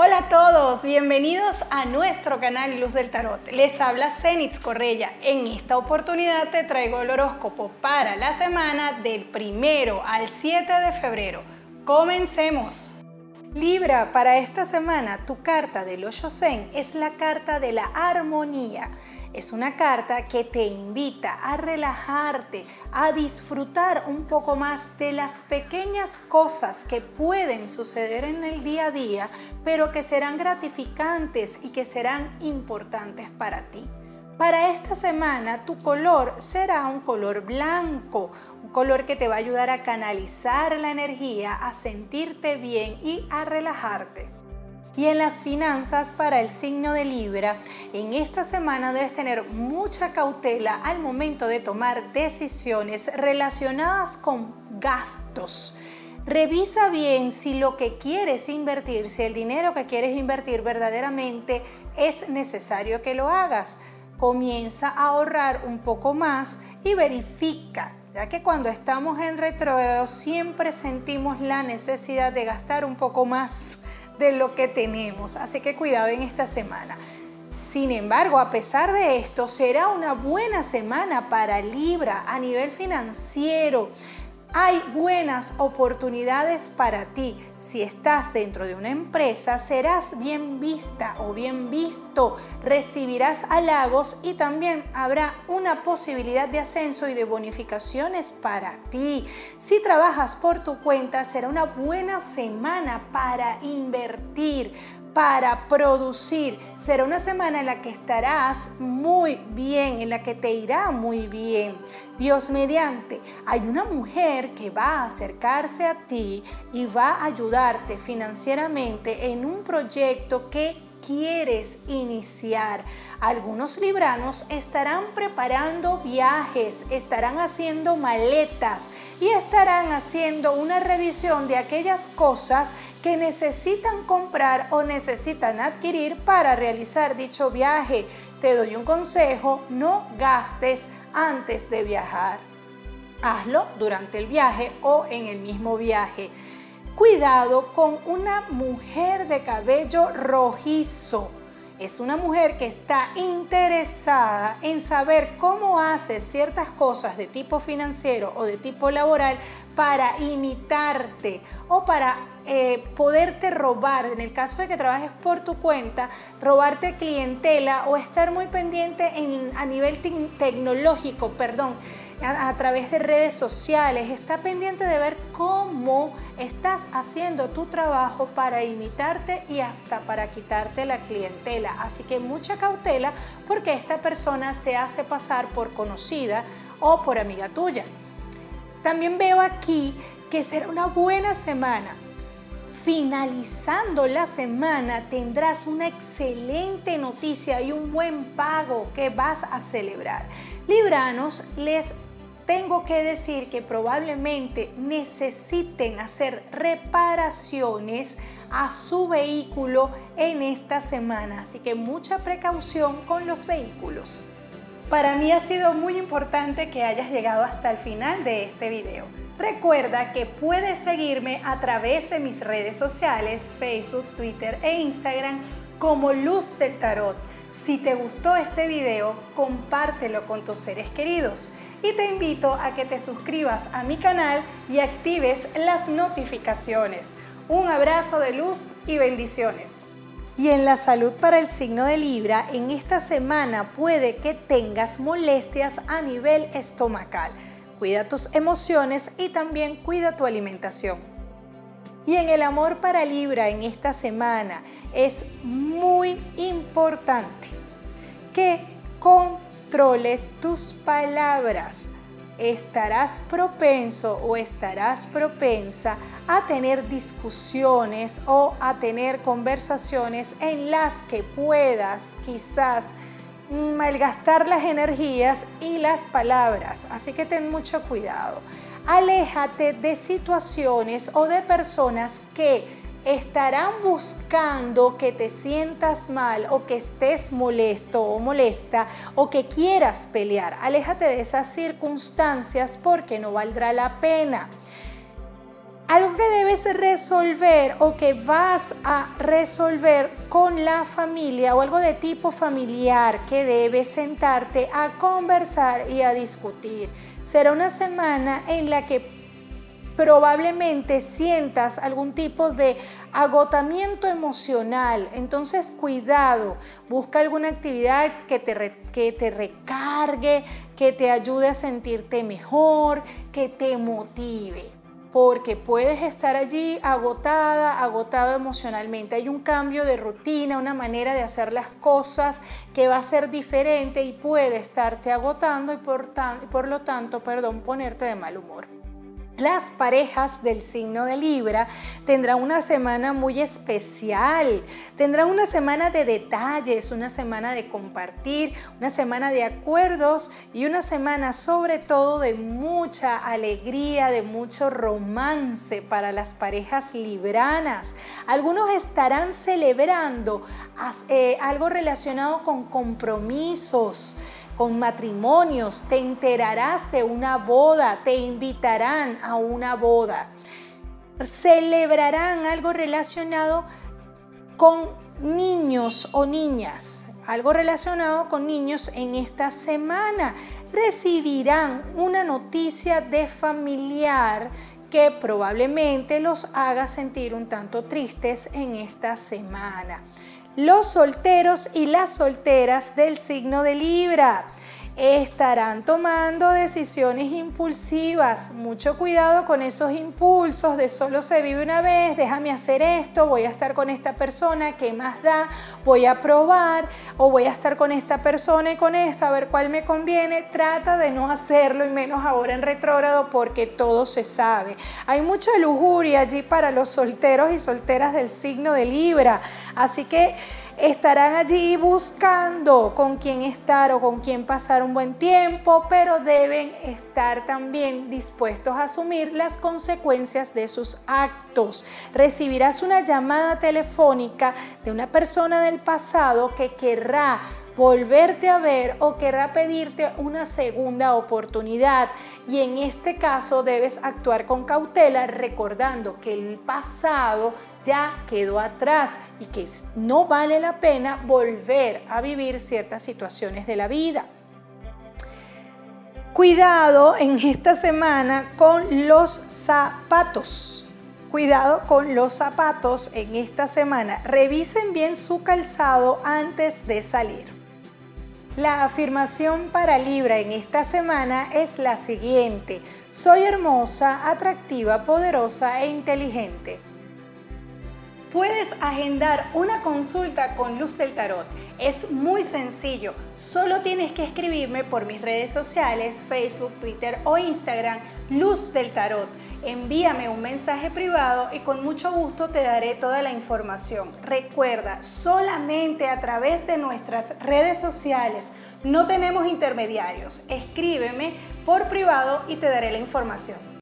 Hola a todos, bienvenidos a nuestro canal Luz del Tarot. Les habla Zenitz Correya. En esta oportunidad te traigo el horóscopo para la semana del primero al 7 de febrero. Comencemos. Libra, para esta semana tu carta del Osho Zen es la carta de la armonía. Es una carta que te invita a relajarte, a disfrutar un poco más de las pequeñas cosas que pueden suceder en el día a día, pero que serán gratificantes y que serán importantes para ti. Para esta semana tu color será un color blanco, un color que te va a ayudar a canalizar la energía, a sentirte bien y a relajarte. Y en las finanzas para el signo de Libra, en esta semana debes tener mucha cautela al momento de tomar decisiones relacionadas con gastos. Revisa bien si lo que quieres invertir, si el dinero que quieres invertir verdaderamente es necesario que lo hagas. Comienza a ahorrar un poco más y verifica ya que cuando estamos en retrógrado siempre sentimos la necesidad de gastar un poco más de lo que tenemos. Así que cuidado en esta semana. Sin embargo, a pesar de esto, será una buena semana para Libra a nivel financiero. Hay buenas oportunidades para ti. Si estás dentro de una empresa, serás bien vista o bien visto, recibirás halagos y también habrá una posibilidad de ascenso y de bonificaciones para ti. Si trabajas por tu cuenta, será una buena semana para invertir para producir. Será una semana en la que estarás muy bien, en la que te irá muy bien. Dios mediante, hay una mujer que va a acercarse a ti y va a ayudarte financieramente en un proyecto que quieres iniciar. Algunos libranos estarán preparando viajes, estarán haciendo maletas y estarán haciendo una revisión de aquellas cosas que necesitan comprar o necesitan adquirir para realizar dicho viaje. Te doy un consejo, no gastes antes de viajar. Hazlo durante el viaje o en el mismo viaje cuidado con una mujer de cabello rojizo. Es una mujer que está interesada en saber cómo hace ciertas cosas de tipo financiero o de tipo laboral para imitarte o para eh, poderte robar, en el caso de que trabajes por tu cuenta, robarte clientela o estar muy pendiente a nivel tecnológico, perdón a, través de redes sociales, está pendiente de ver cómo estás haciendo tu trabajo para imitarte y hasta para quitarte la clientela. Así que mucha cautela porque esta persona se hace pasar por conocida o por amiga tuya. También veo aquí que será una buena semana finalizando la semana tendrás una excelente noticia y un buen pago que vas a celebrar. Libranos, les tengo que decir que probablemente necesiten hacer reparaciones a su vehículo en esta semana, así que mucha precaución con los vehículos. Para mí ha sido muy importante que hayas llegado hasta el final de este video. Recuerda que puedes seguirme a través de mis redes sociales, Facebook, Twitter e Instagram como Luz del Tarot. Si te gustó este video, compártelo con tus seres queridos y te invito a que te suscribas a mi canal y actives las notificaciones. Un abrazo de luz y bendiciones. Y en la salud para el signo de Libra, en esta semana puede que tengas molestias a nivel estomacal. Cuida tus emociones y también cuida tu alimentación. Y en el amor para Libra en esta semana es muy importante que con controles tus palabras, estarás propenso o estarás propensa a tener discusiones o a tener conversaciones en las que puedas quizás malgastar las energías y las palabras. Así que ten mucho cuidado. Aléjate de situaciones o de personas que estarán buscando que te sientas mal o que estés molesto o molesta o que quieras pelear. Aléjate de esas circunstancias porque no valdrá la pena. Algo que debes resolver o que vas a resolver con la familia o algo de tipo familiar que debes sentarte a conversar y a discutir. Será una semana en la que probablemente sientas algún tipo de agotamiento emocional. Entonces, cuidado, busca alguna actividad que te, que te recargue, que te ayude a sentirte mejor, que te motive porque puedes estar allí agotada, agotado emocionalmente. Hay un cambio de rutina, una manera de hacer las cosas que va a ser diferente y puede estarte agotando y por, por lo tanto, perdón, ponerte de mal humor. Las parejas del signo de Libra tendrán una semana muy especial, tendrán una semana de detalles, una semana de compartir, una semana de acuerdos y una semana sobre todo de mucha alegría, de mucho romance para las parejas libranas. Algunos estarán celebrando eh, algo relacionado con compromisos con matrimonios, te enterarás de una boda, te invitarán a una boda, celebrarán algo relacionado con niños o niñas, algo relacionado con niños en esta semana. Recibirán una noticia de familiar que probablemente los haga sentir un tanto tristes en esta semana los solteros y las solteras del signo de Libra estarán tomando decisiones impulsivas. Mucho cuidado con esos impulsos de solo se vive una vez, déjame hacer esto, voy a estar con esta persona, ¿qué más da? Voy a probar o voy a estar con esta persona y con esta, a ver cuál me conviene. Trata de no hacerlo y menos ahora en retrógrado porque todo se sabe. Hay mucha lujuria allí para los solteros y solteras del signo de Libra. Así que estarán allí buscando con quién estar o con quién pasar un buen tiempo, pero deben estar también dispuestos a asumir las consecuencias de sus actos. Recibirás una llamada telefónica de una persona del pasado que querrá volverte a ver o querrá pedirte una segunda oportunidad. Y en este caso debes actuar con cautela recordando que el pasado ya quedó atrás y que no vale la pena volver a vivir ciertas situaciones de la vida. Cuidado en esta semana con los zapatos. Cuidado con los zapatos en esta semana. Revisen bien su calzado antes de salir. La afirmación para Libra en esta semana es la siguiente. Soy hermosa, atractiva, poderosa e inteligente. Puedes agendar una consulta con Luz del Tarot. Es muy sencillo. Solo tienes que escribirme por mis redes sociales, Facebook, Twitter o Instagram, Luz del Tarot envíame un mensaje privado y con mucho gusto te daré toda la información. Recuerda, solamente a través de nuestras redes sociales no tenemos intermediarios. Escríbeme por privado y te daré la información.